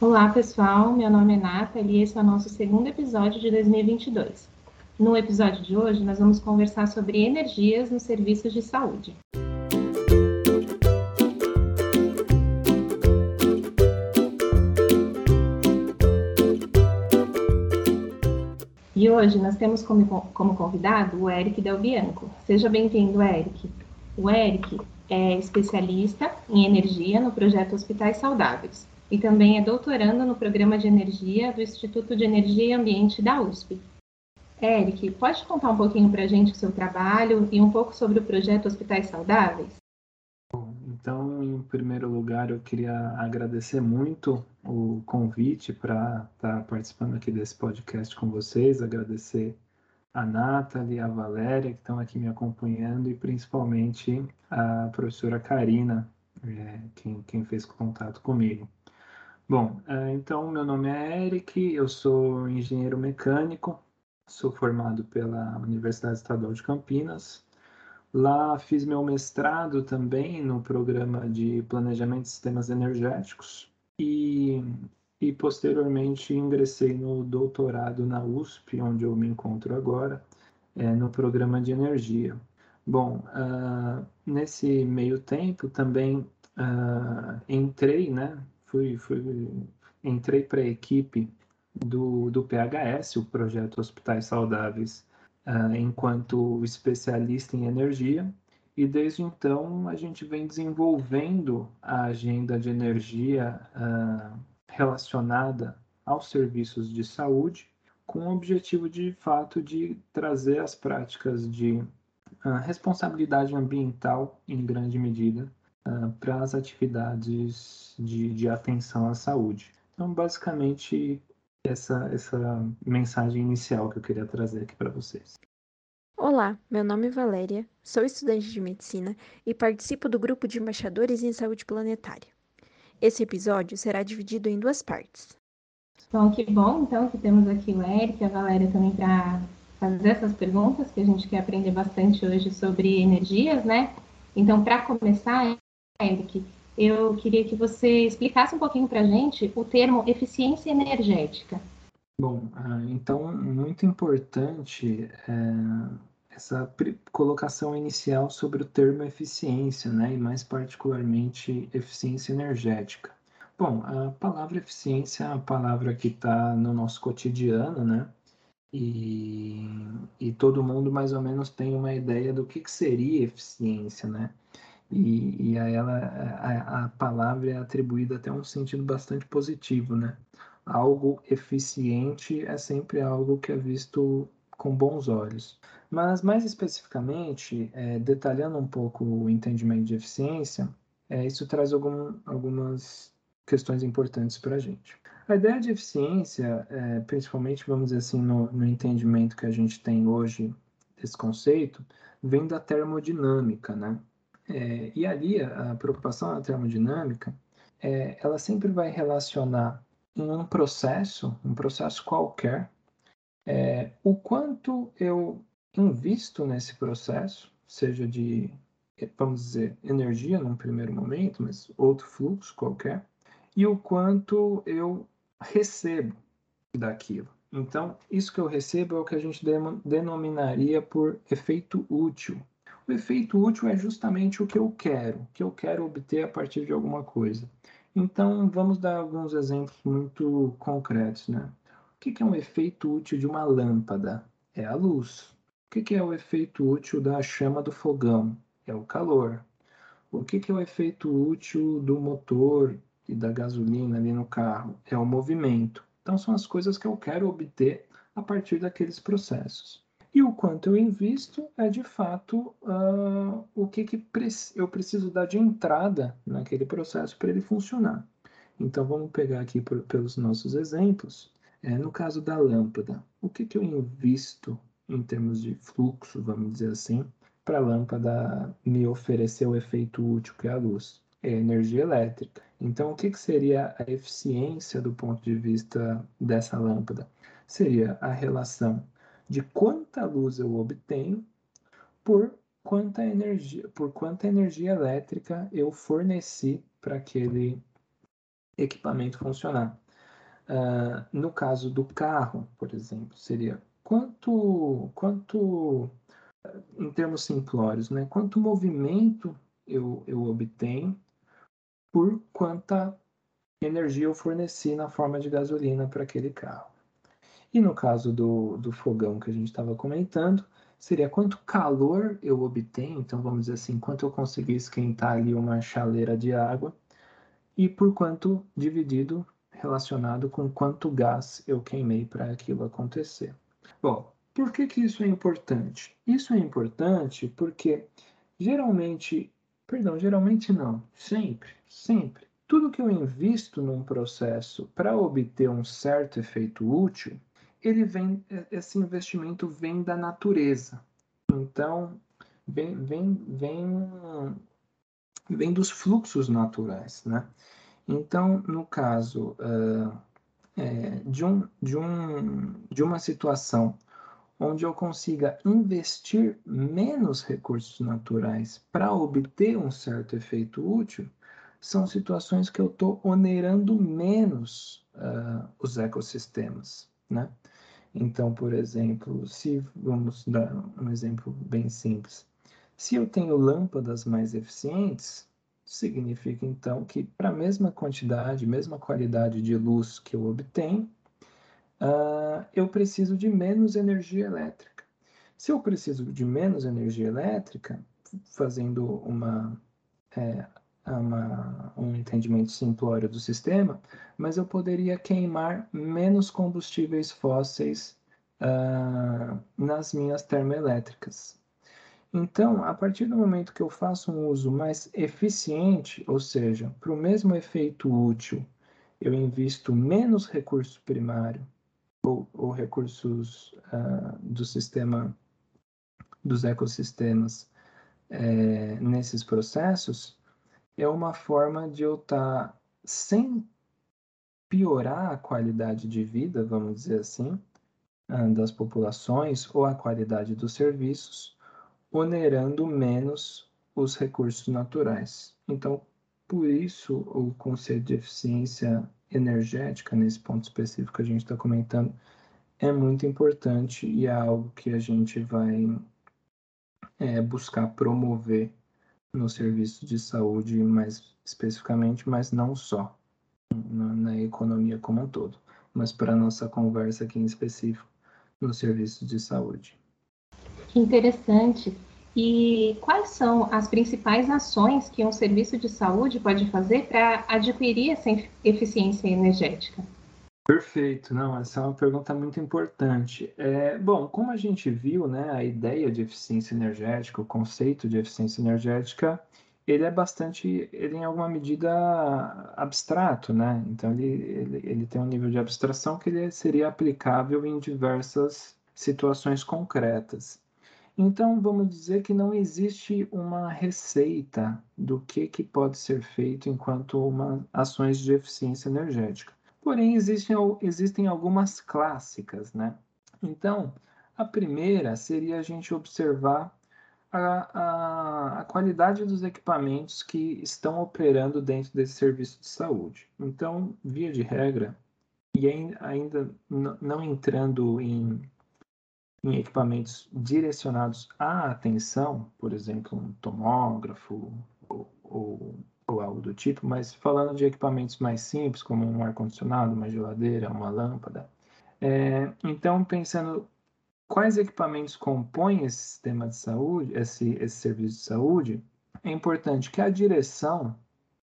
Olá, pessoal. Meu nome é Nathalie e esse é o nosso segundo episódio de 2022. No episódio de hoje, nós vamos conversar sobre energias nos serviços de saúde. E hoje nós temos como, como convidado o Eric Del Bianco. Seja bem-vindo, Eric. O Eric é especialista em energia no projeto Hospitais Saudáveis e também é doutorando no programa de energia do Instituto de Energia e Ambiente da USP. Eric, pode contar um pouquinho para a gente o seu trabalho e um pouco sobre o projeto Hospitais Saudáveis? Então, em primeiro lugar, eu queria agradecer muito o convite para estar tá participando aqui desse podcast com vocês, agradecer a Nathalie, a Valéria, que estão aqui me acompanhando, e principalmente a professora Karina, é, quem, quem fez contato comigo. Bom, é, então meu nome é Eric, eu sou engenheiro mecânico, sou formado pela Universidade Estadual de Campinas. Lá fiz meu mestrado também no programa de Planejamento de Sistemas Energéticos e, e posteriormente ingressei no doutorado na USP, onde eu me encontro agora, é, no programa de energia. Bom, uh, nesse meio tempo também uh, entrei, né, fui, fui entrei para a equipe do, do PHS, o Projeto Hospitais Saudáveis, uh, enquanto especialista em energia, e desde então a gente vem desenvolvendo a agenda de energia uh, relacionada aos serviços de saúde, com o objetivo de fato de trazer as práticas de uh, responsabilidade ambiental em grande medida uh, para as atividades de, de atenção à saúde. Então, basicamente, essa, essa mensagem inicial que eu queria trazer aqui para vocês. Olá, meu nome é Valéria, sou estudante de medicina e participo do grupo de embaixadores em saúde planetária. Esse episódio será dividido em duas partes. Bom, que bom então que temos aqui o Eric e a Valéria também para fazer essas perguntas, que a gente quer aprender bastante hoje sobre energias, né? Então, para começar, Eric, eu queria que você explicasse um pouquinho para a gente o termo eficiência energética. Bom, ah, então, muito importante é, essa colocação inicial sobre o termo eficiência, né, e mais particularmente eficiência energética. Bom, a palavra eficiência é uma palavra que está no nosso cotidiano, né? E, e todo mundo mais ou menos tem uma ideia do que, que seria eficiência, né? E, e a ela a, a palavra é atribuída até um sentido bastante positivo, né? Algo eficiente é sempre algo que é visto com bons olhos. Mas, mais especificamente, é, detalhando um pouco o entendimento de eficiência, é, isso traz algum, algumas questões importantes para a gente. A ideia de eficiência, é, principalmente, vamos dizer assim, no, no entendimento que a gente tem hoje desse conceito, vem da termodinâmica, né? É, e ali a preocupação na termodinâmica, é, ela sempre vai relacionar em um processo, um processo qualquer, é, o quanto eu invisto nesse processo, seja de, vamos dizer, energia num primeiro momento, mas outro fluxo qualquer, e o quanto eu recebo daquilo. Então, isso que eu recebo é o que a gente denominaria por efeito útil, o efeito útil é justamente o que eu quero, o que eu quero obter a partir de alguma coisa. Então, vamos dar alguns exemplos muito concretos, né? O que é um efeito útil de uma lâmpada? É a luz. O que é o efeito útil da chama do fogão? É o calor. O que é o efeito útil do motor e da gasolina ali no carro? É o movimento. Então, são as coisas que eu quero obter a partir daqueles processos. E o quanto eu invisto é de fato uh, o que, que eu preciso dar de entrada naquele processo para ele funcionar. Então vamos pegar aqui por, pelos nossos exemplos. É, no caso da lâmpada, o que, que eu invisto em termos de fluxo, vamos dizer assim, para a lâmpada me oferecer o efeito útil que é a luz? É energia elétrica. Então, o que, que seria a eficiência do ponto de vista dessa lâmpada? Seria a relação de quanta luz eu obtenho por quanta energia, por quanta energia elétrica eu forneci para aquele equipamento funcionar. Uh, no caso do carro, por exemplo, seria quanto, quanto em termos simplórios, né? quanto movimento eu, eu obtenho por quanta energia eu forneci na forma de gasolina para aquele carro. E no caso do, do fogão que a gente estava comentando, seria quanto calor eu obtenho, então vamos dizer assim, quanto eu consegui esquentar ali uma chaleira de água, e por quanto dividido relacionado com quanto gás eu queimei para aquilo acontecer. Bom, por que, que isso é importante? Isso é importante porque geralmente, perdão, geralmente não, sempre, sempre, tudo que eu invisto num processo para obter um certo efeito útil, ele vem, esse investimento vem da natureza. Então, vem, vem, vem, vem dos fluxos naturais, né? Então, no caso uh, é, de, um, de, um, de uma situação onde eu consiga investir menos recursos naturais para obter um certo efeito útil, são situações que eu estou onerando menos uh, os ecossistemas, né? Então, por exemplo, se vamos dar um exemplo bem simples, se eu tenho lâmpadas mais eficientes, significa então que para a mesma quantidade, mesma qualidade de luz que eu obtenho, uh, eu preciso de menos energia elétrica. Se eu preciso de menos energia elétrica, fazendo uma, é, uma, um entendimento simplório do sistema, mas eu poderia queimar menos combustíveis fósseis uh, nas minhas termoelétricas. Então, a partir do momento que eu faço um uso mais eficiente, ou seja, para o mesmo efeito útil, eu invisto menos recurso primário ou, ou recursos uh, do sistema, dos ecossistemas é, nesses processos, é uma forma de eu estar tá, sem piorar a qualidade de vida, vamos dizer assim, uh, das populações ou a qualidade dos serviços, onerando menos os recursos naturais. Então, por isso, o conceito de eficiência energética, nesse ponto específico que a gente está comentando, é muito importante e é algo que a gente vai é, buscar promover no serviço de saúde, mais especificamente, mas não só, na, na economia como um todo, mas para nossa conversa aqui em específico, no serviço de saúde. Que interessante. E quais são as principais ações que um serviço de saúde pode fazer para adquirir essa eficiência energética? Perfeito, não, essa é uma pergunta muito importante. É, bom, como a gente viu, né, a ideia de eficiência energética, o conceito de eficiência energética, ele é bastante, ele em alguma medida abstrato, né? Então ele, ele, ele tem um nível de abstração que ele seria aplicável em diversas situações concretas. Então, vamos dizer que não existe uma receita do que, que pode ser feito enquanto uma, ações de eficiência energética. Porém, existem, existem algumas clássicas, né? Então, a primeira seria a gente observar a, a, a, qualidade dos equipamentos que estão operando dentro desse serviço de saúde. Então, via de regra, e ainda não entrando em em equipamentos direcionados à atenção, por exemplo, um tomógrafo ou, ou, ou, algo do tipo, mas falando de equipamentos mais simples, como um ar-condicionado, uma geladeira, uma lâmpada. É, então, pensando quais equipamentos compõem esse sistema de saúde, esse, esse serviço de saúde, é importante que a direção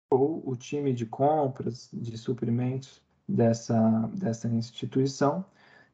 ou o time de compras, de suprimentos dessa, dessa instituição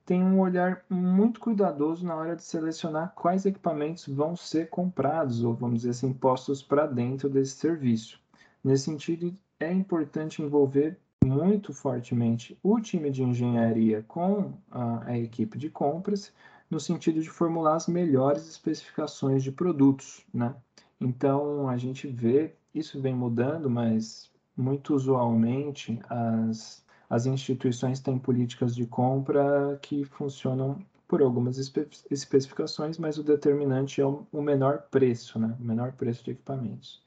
tem um olhar muito cuidadoso na hora de selecionar quais equipamentos vão ser comprados ou, vamos dizer assim, postos para dentro desse serviço. Nesse sentido, é importante envolver muito fortemente o time de engenharia com a, a equipe de compras, no sentido de formular as melhores especificações de produtos, né? Então, a gente vê, isso vem mudando, mas muito usualmente as as instituições têm políticas de compra que funcionam por algumas espe especificações, mas o determinante é o, o menor preço, né? o menor preço de equipamentos.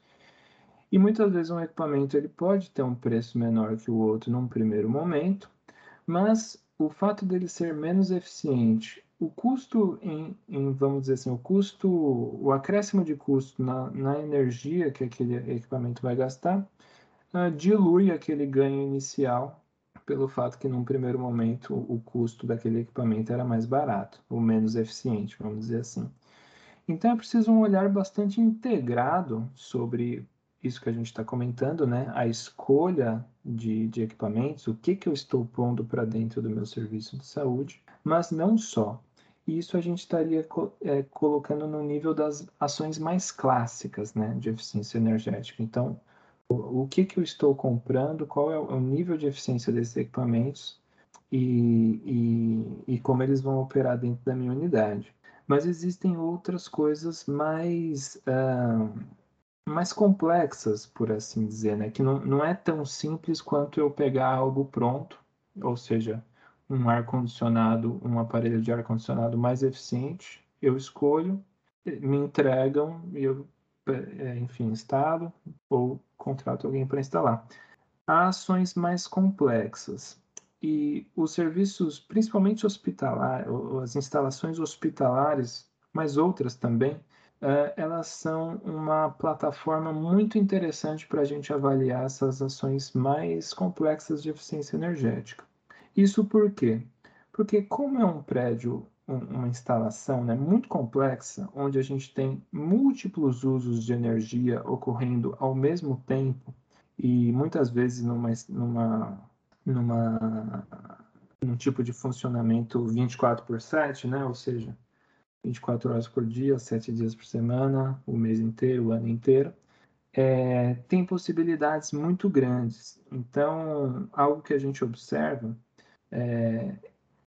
E muitas vezes um equipamento ele pode ter um preço menor que o outro num primeiro momento, Mas o fato dele ser menos eficiente, o custo em, em, vamos dizer assim, o custo, o acréscimo de custo na, na energia que aquele equipamento vai gastar, uh, dilui aquele ganho inicial pelo fato que num primeiro momento o custo daquele equipamento era mais barato, ou menos eficiente, vamos dizer assim. Então é preciso um olhar bastante integrado sobre isso que a gente está comentando, né? A escolha de, de equipamentos, o que, que eu estou pondo para dentro do meu serviço de saúde, mas não só. Isso a gente estaria é, colocando no nível das ações mais clássicas, né, de eficiência energética. Então, o, o que, que eu estou comprando, qual é o nível de eficiência desses equipamentos e, e, e como eles vão operar dentro da minha unidade. Mas existem outras coisas mais uh, mais complexas, por assim dizer, né? Que não, não é tão simples quanto eu pegar algo pronto, ou seja, um ar-condicionado, um aparelho de ar-condicionado mais eficiente, eu escolho, me entregam e eu, é, enfim, instalo ou contrato alguém para instalar. Há ações mais complexas e os serviços, principalmente hospitalar, as instalações hospitalares, mas outras também, é, elas são uma plataforma muito interessante para a gente avaliar essas ações mais complexas de eficiência energética. Isso por quê? Porque como é um prédio, uma instalação né, muito complexa, onde a gente tem múltiplos usos de energia ocorrendo ao mesmo tempo, e muitas vezes numa, numa, numa, num tipo de funcionamento 24 por 7, né, ou seja, 24 horas por dia, 7 dias por semana, o mês inteiro, o ano inteiro, é, tem possibilidades muito grandes. Então, algo que a gente observa é,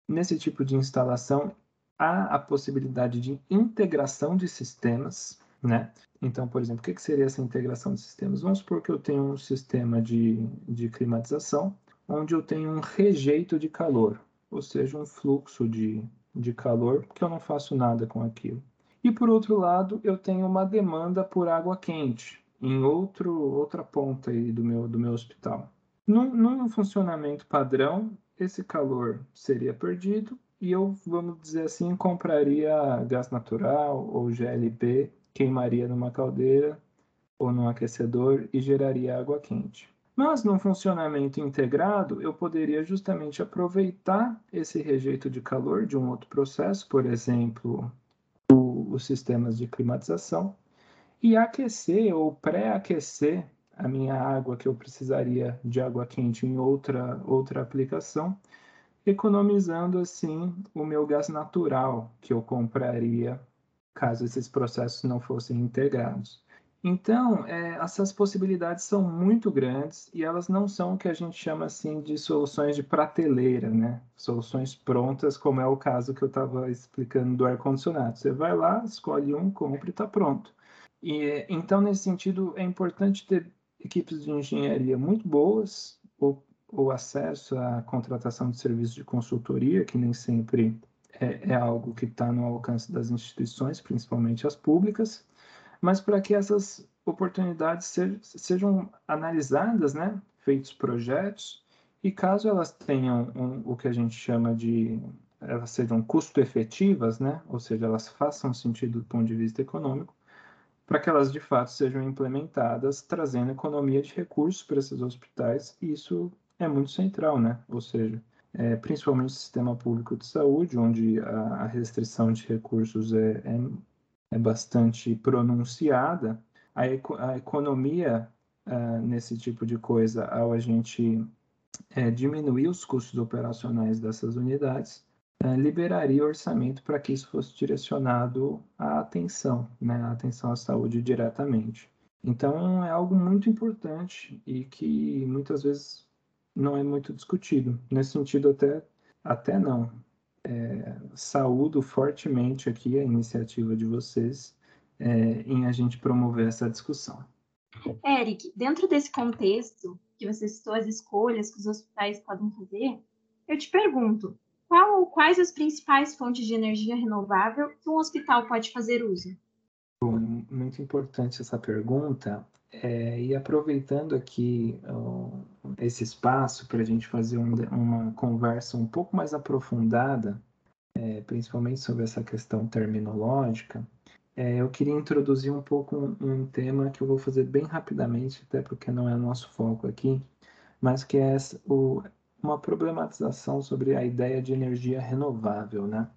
nesse tipo de instalação há a possibilidade de integração de sistemas, né? Então, por exemplo, o que, seria essa integração de sistemas? Vamos supor que eu tenho um sistema de, de climatização, onde eu tenho um rejeito de calor, ou seja, um fluxo de, de calor, porque eu não faço nada com aquilo. E por outro lado, eu tenho uma demanda por água quente em outro, outra ponta aí do meu, do meu hospital. Num, num funcionamento padrão, esse calor seria perdido e eu, vamos dizer assim, compraria gás natural ou GLP, queimaria numa caldeira ou num aquecedor e geraria água quente. Mas num funcionamento integrado, eu poderia justamente aproveitar esse rejeito de calor de um outro processo, por exemplo, o, os sistemas de climatização, e aquecer ou pré-aquecer a minha água que eu precisaria de água quente em outra, outra aplicação, economizando assim o meu gás natural que eu compraria caso esses processos não fossem integrados. Então, é, essas possibilidades são muito grandes e elas não são o que a gente chama assim de soluções de prateleira, né? Soluções prontas, como é o caso que eu estava explicando do ar-condicionado. Você vai lá, escolhe um, compra e está pronto. E, então, nesse sentido, é importante ter equipes de engenharia muito boas, ou, ou acesso à contratação de serviços de consultoria, que nem sempre é, é algo que está no alcance das instituições, principalmente as públicas mas para que essas oportunidades sejam analisadas, né, feitos projetos, e caso elas tenham um, o que a gente chama de elas sejam custo efetivas, né, ou seja, elas façam sentido do ponto de vista econômico, para que elas de fato sejam implementadas, trazendo economia de recursos para esses hospitais, e isso é muito central, né, ou seja, é, principalmente o sistema público de saúde, onde a, a restrição de recursos é, é é bastante pronunciada, a, eco, a economia uh, nesse tipo de coisa, ao a gente é, diminuir os custos operacionais dessas unidades, é, liberaria orçamento para que isso fosse direcionado à atenção, né, à atenção à saúde diretamente. Então, é algo muito importante e que muitas vezes não é muito discutido. Nesse sentido, até, até não é, saúdo fortemente aqui a iniciativa de vocês é, em a gente promover essa discussão. Eric, dentro desse contexto que você citou as escolhas que os hospitais podem fazer, eu te pergunto, qual ou quais as principais fontes de energia renovável que um hospital pode fazer uso? Muito importante essa pergunta. É, e aproveitando aqui esse espaço para a gente fazer um, uma conversa um pouco mais aprofundada, é, principalmente sobre essa questão terminológica, é, eu queria introduzir um pouco um, um, tema que eu vou fazer bem rapidamente, até porque não é nosso foco aqui, mas que é o, uma problematização sobre a ideia de energia renovável, né?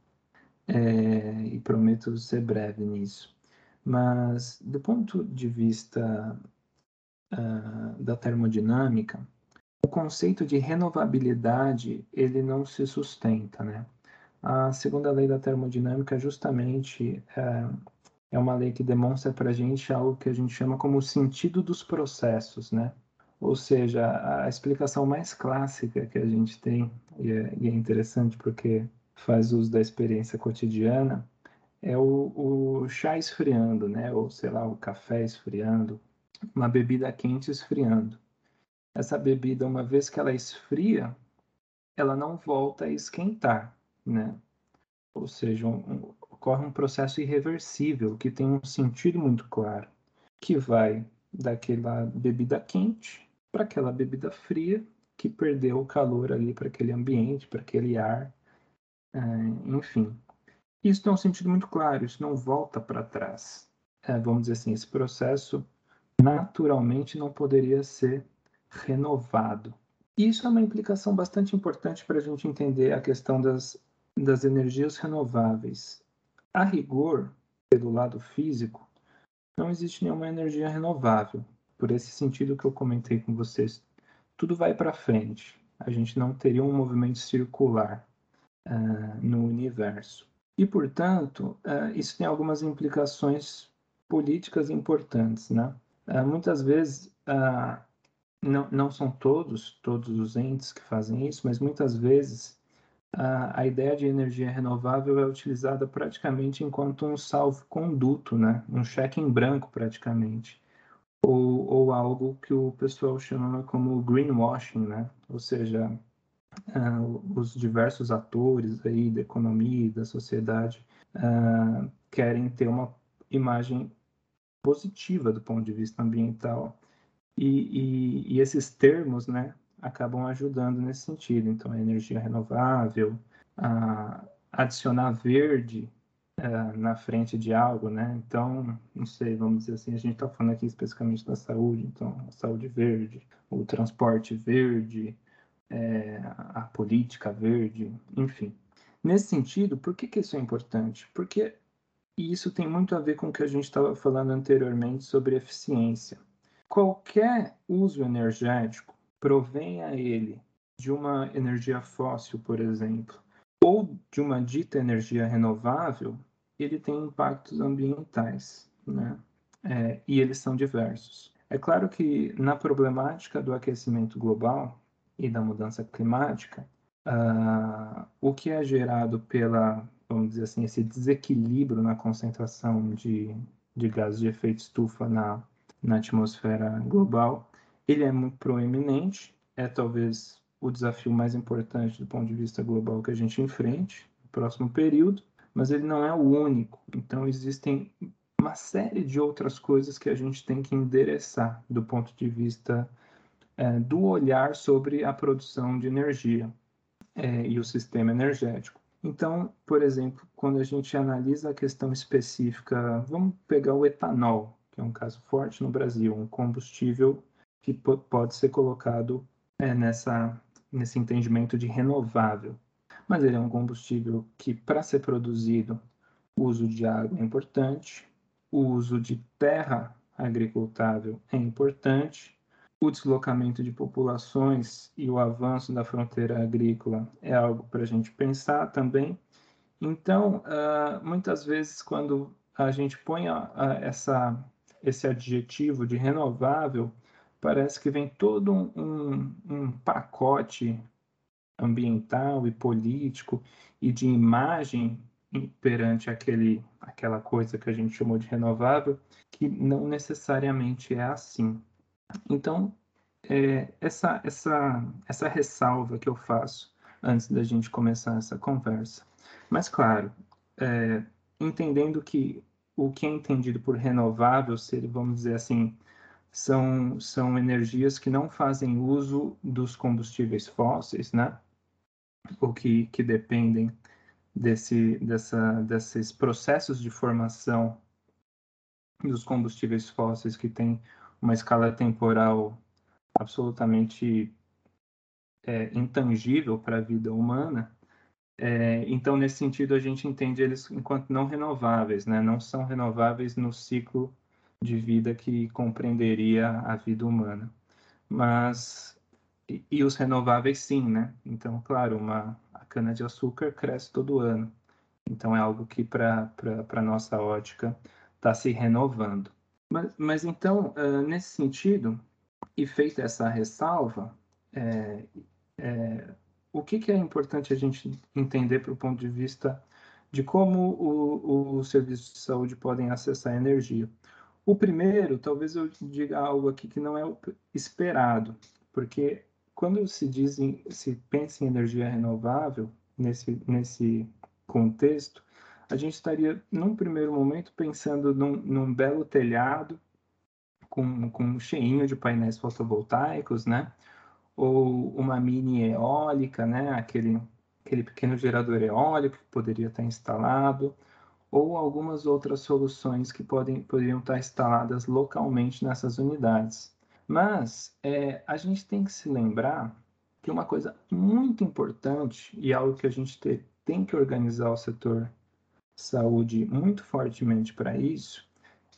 É, e prometo ser breve nisso. Mas, do ponto de vista uh, da termodinâmica, o conceito de renovabilidade ele não se sustenta, né? A segunda lei da termodinâmica justamente é, é uma lei que demonstra para a gente algo que a gente chama como o sentido dos processos, né? Ou seja, a explicação mais clássica que a gente tem, e é, e é interessante porque faz uso da experiência cotidiana, é o, o chá esfriando, né? Ou sei lá, o café esfriando, uma bebida quente esfriando. Essa bebida, uma vez que ela esfria, ela não volta a esquentar, né? Ou seja, um, um, ocorre um processo irreversível que tem um sentido muito claro, que vai daquela bebida quente para aquela bebida fria que perdeu o calor ali para aquele ambiente, para aquele ar, é, enfim. Isso tem um sentido muito claro, isso não volta para trás. É, vamos dizer assim, esse processo naturalmente não poderia ser renovado. Isso é uma implicação bastante importante para a gente entender a questão das, das energias renováveis. A rigor, pelo lado físico, não existe nenhuma energia renovável, por esse sentido que eu comentei com vocês. Tudo vai para frente. A gente não teria um movimento circular uh, no universo. E, portanto, uh, isso tem algumas implicações políticas importantes, né? Uh, muitas vezes, uh, não, não são todos, todos os entes que fazem isso, mas muitas vezes a ideia de energia renovável é utilizada praticamente enquanto um salvo-conduto, né? um cheque em branco praticamente, ou, ou algo que o pessoal chama como greenwashing, né? ou seja, uh, os diversos atores aí da economia e da sociedade uh, querem ter uma imagem positiva do ponto de vista ambiental e, e, e esses termos, né, acabam ajudando nesse sentido. Então, a energia renovável, a adicionar verde uh, na frente de algo, né? Então, não sei, vamos dizer assim, a gente está falando aqui especificamente da saúde, então, saúde verde, o transporte verde, é, a política verde, enfim. Nesse sentido, por que, que isso é importante? Porque isso tem muito a ver com o que a gente estava falando anteriormente sobre eficiência. Qualquer uso energético, provenha ele de uma energia fóssil, por exemplo, ou de uma dita energia renovável, ele tem impactos ambientais, né? É, e eles são diversos. É claro que na problemática do aquecimento global, e da mudança climática, uh, o que é gerado pela, vamos dizer assim, esse desequilíbrio na concentração de, de gases de efeito estufa na, na atmosfera global, ele é muito proeminente, é talvez o desafio mais importante do ponto de vista global que a gente enfrente no próximo período, mas ele não é o único. Então, existem uma série de outras coisas que a gente tem que endereçar do ponto de vista é, do olhar sobre a produção de energia é, e o sistema energético. Então, por exemplo, quando a gente analisa a questão específica, vamos pegar o etanol, que é um caso forte no Brasil, um combustível que pode ser colocado é, nessa, nesse entendimento de renovável. Mas ele é um combustível que, para ser produzido, o uso de água é importante, o uso de terra agricultável é importante, o deslocamento de populações e o avanço da fronteira agrícola é algo para a gente pensar também. Então, uh, muitas vezes, quando a gente põe essa, esse adjetivo de renovável, parece que vem todo um, um, um pacote ambiental e político e de imagem perante aquele, aquela coisa que a gente chamou de renovável, que não necessariamente é assim. Então, é, essa, essa, essa ressalva que eu faço antes da gente começar essa conversa. Mas, claro, é, entendendo que o que é entendido por renovável seria, vamos dizer assim, são, são energias que não fazem uso dos combustíveis fósseis, né? Ou que, que dependem desse, dessa, desses processos de formação dos combustíveis fósseis que tem uma escala temporal absolutamente é, intangível para a vida humana. É, então, nesse sentido, a gente entende eles enquanto não renováveis, né? não são renováveis no ciclo de vida que compreenderia a vida humana. Mas, e, e os renováveis sim, né? Então, claro, uma, a cana-de-açúcar cresce todo ano. Então, é algo que, para a nossa ótica, está se renovando. Mas, mas então, uh, nesse sentido, e feita essa ressalva, é, é, o que, que, é importante a gente entender para o ponto de vista de como os serviços de saúde podem acessar energia? O primeiro, talvez eu diga algo aqui que não é esperado, porque quando se diz, em, se pensa em energia renovável nesse nesse contexto, a gente estaria num primeiro momento pensando num, num belo telhado com, com um cheinho de painéis fotovoltaicos, né? Ou uma mini eólica, né? Aquele aquele pequeno gerador eólico que poderia estar instalado ou algumas outras soluções que podem, poderiam estar instaladas localmente nessas unidades. Mas é, a gente tem que se lembrar que uma coisa muito importante e algo que a gente te, tem que organizar o setor saúde muito fortemente para isso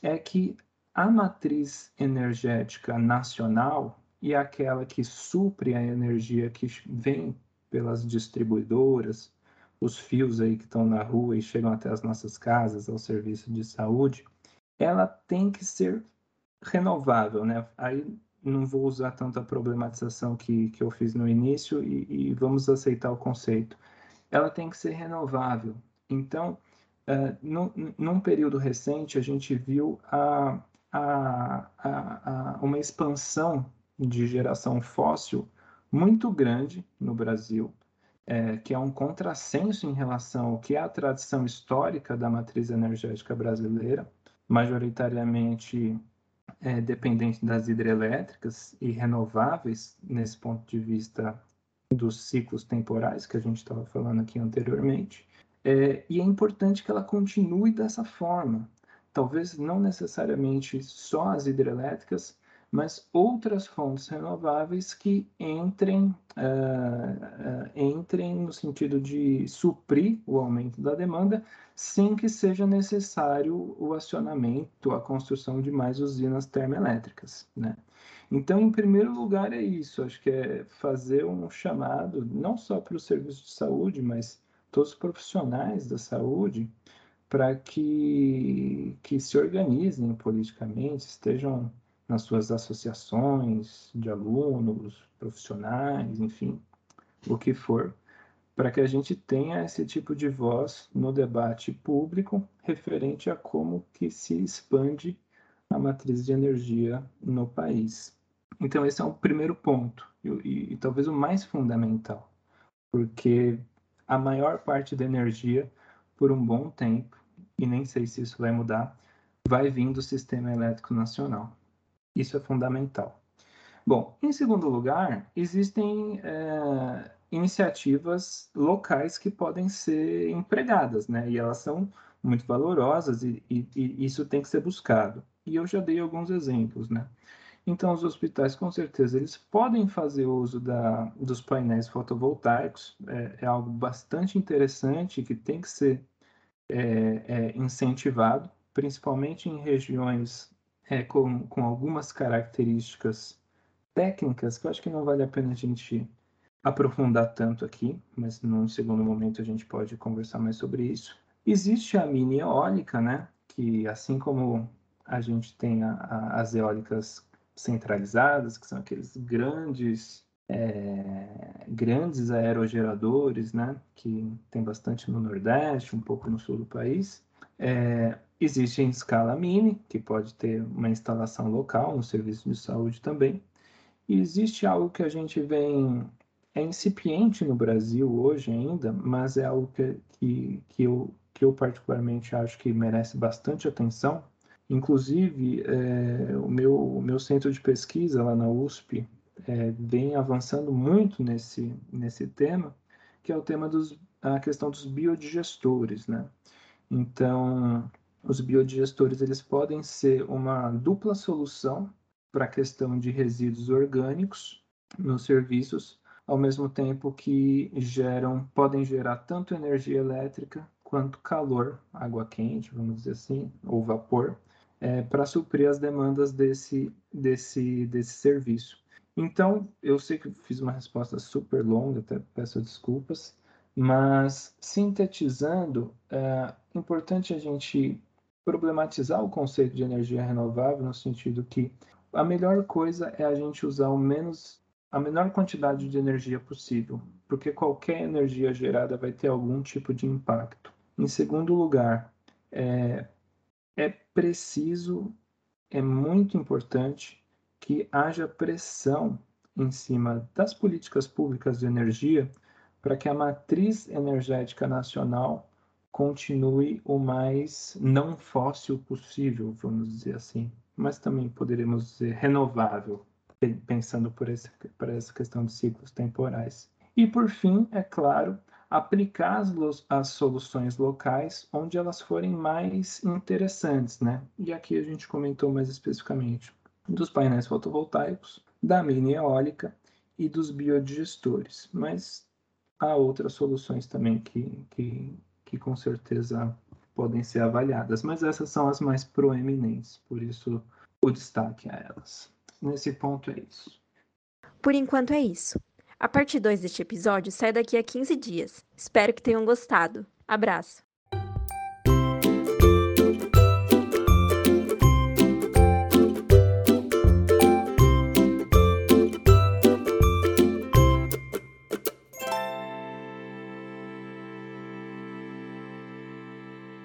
é que a matriz energética nacional e aquela que supre a energia que vem pelas distribuidoras os fios aí que estão na rua e chegam até as nossas casas, ao serviço de saúde, ela tem que ser renovável, né? Aí não vou usar tanta problematização que, que eu fiz no início e, e vamos aceitar o conceito. Ela tem que ser renovável. Então, uh, num, num período recente, a gente viu a, a, a uma expansão de geração fóssil muito grande no Brasil, é, que é um contrassenso em relação ao que é a tradição histórica da matriz energética brasileira, majoritariamente é, dependente das hidrelétricas e renováveis, nesse ponto de vista dos ciclos temporais que a gente estava falando aqui anteriormente. É, e é importante que ela continue dessa forma. Talvez não necessariamente só as hidrelétricas, mas outras fontes renováveis que entrem, uh, uh, entrem no sentido de suprir o aumento da demanda, sem que seja necessário o acionamento, a construção de mais usinas termoelétricas. Né? Então, em primeiro lugar, é isso. Acho que é fazer um chamado, não só para o serviço de saúde, mas todos os profissionais da saúde, para que, que se organizem politicamente, estejam nas suas associações de alunos, profissionais, enfim, o que for, para que a gente tenha esse tipo de voz no debate público referente a como que se expande a matriz de energia no país. Então esse é o primeiro ponto e, e, e talvez o mais fundamental, porque a maior parte da energia por um bom tempo e nem sei se isso vai mudar, vai vir do sistema elétrico nacional. Isso é fundamental. Bom, em segundo lugar, existem é, iniciativas locais que podem ser empregadas, né? E elas são muito valorosas e, e, e, isso tem que ser buscado. E eu já dei alguns exemplos, né? Então, os hospitais, com certeza, eles podem fazer uso da, dos painéis fotovoltaicos. É, é algo bastante interessante que tem que ser é, é, incentivado, principalmente em regiões é, com, com algumas características técnicas que eu acho que não vale a pena a gente aprofundar tanto aqui, mas num segundo momento a gente pode conversar mais sobre isso. Existe a mini eólica, né? Que assim como a gente tem a, a, as eólicas centralizadas, que são aqueles grandes é, grandes aerogeradores, né? Que tem bastante no Nordeste, um pouco no sul do país. É, Existe em escala mini, que pode ter uma instalação local no serviço de saúde também. E existe algo que a gente vem. É incipiente no Brasil hoje ainda, mas é algo que, que, que, eu, que eu particularmente acho que merece bastante atenção. Inclusive, é, o, meu, o meu centro de pesquisa lá na USP é, vem avançando muito nesse, nesse tema, que é o tema dos a questão dos biodigestores, né? Então, os biodigestores eles podem ser uma dupla solução para a questão de resíduos orgânicos nos serviços, ao mesmo tempo que geram, podem gerar tanto energia elétrica quanto calor, água quente, vamos dizer assim, ou vapor, é, para suprir as demandas desse, desse, desse serviço. Então, eu sei que fiz uma resposta super longa, até peço desculpas, mas sintetizando, é importante a gente problematizar o conceito de energia renovável no sentido que a melhor coisa é a gente usar o menos a menor quantidade de energia possível, porque qualquer energia gerada vai ter algum tipo de impacto. Em segundo lugar, é, é preciso, é muito importante que haja pressão em cima das políticas públicas de energia para que a matriz energética nacional continue o mais não fóssil possível, vamos dizer assim, mas também poderemos dizer renovável, pensando por, esse, por essa questão de ciclos temporais. E por fim, é claro, aplicar as, as, soluções locais onde elas forem mais interessantes, né? E aqui a gente comentou mais especificamente dos painéis fotovoltaicos, da mini eólica e dos biodigestores, mas há outras soluções também que, que, que com certeza podem ser avaliadas, mas essas são as mais proeminentes, por isso o destaque a elas. Nesse ponto é isso. Por enquanto é isso. A parte 2 deste episódio sai daqui a 15 dias. Espero que tenham gostado. Abraço!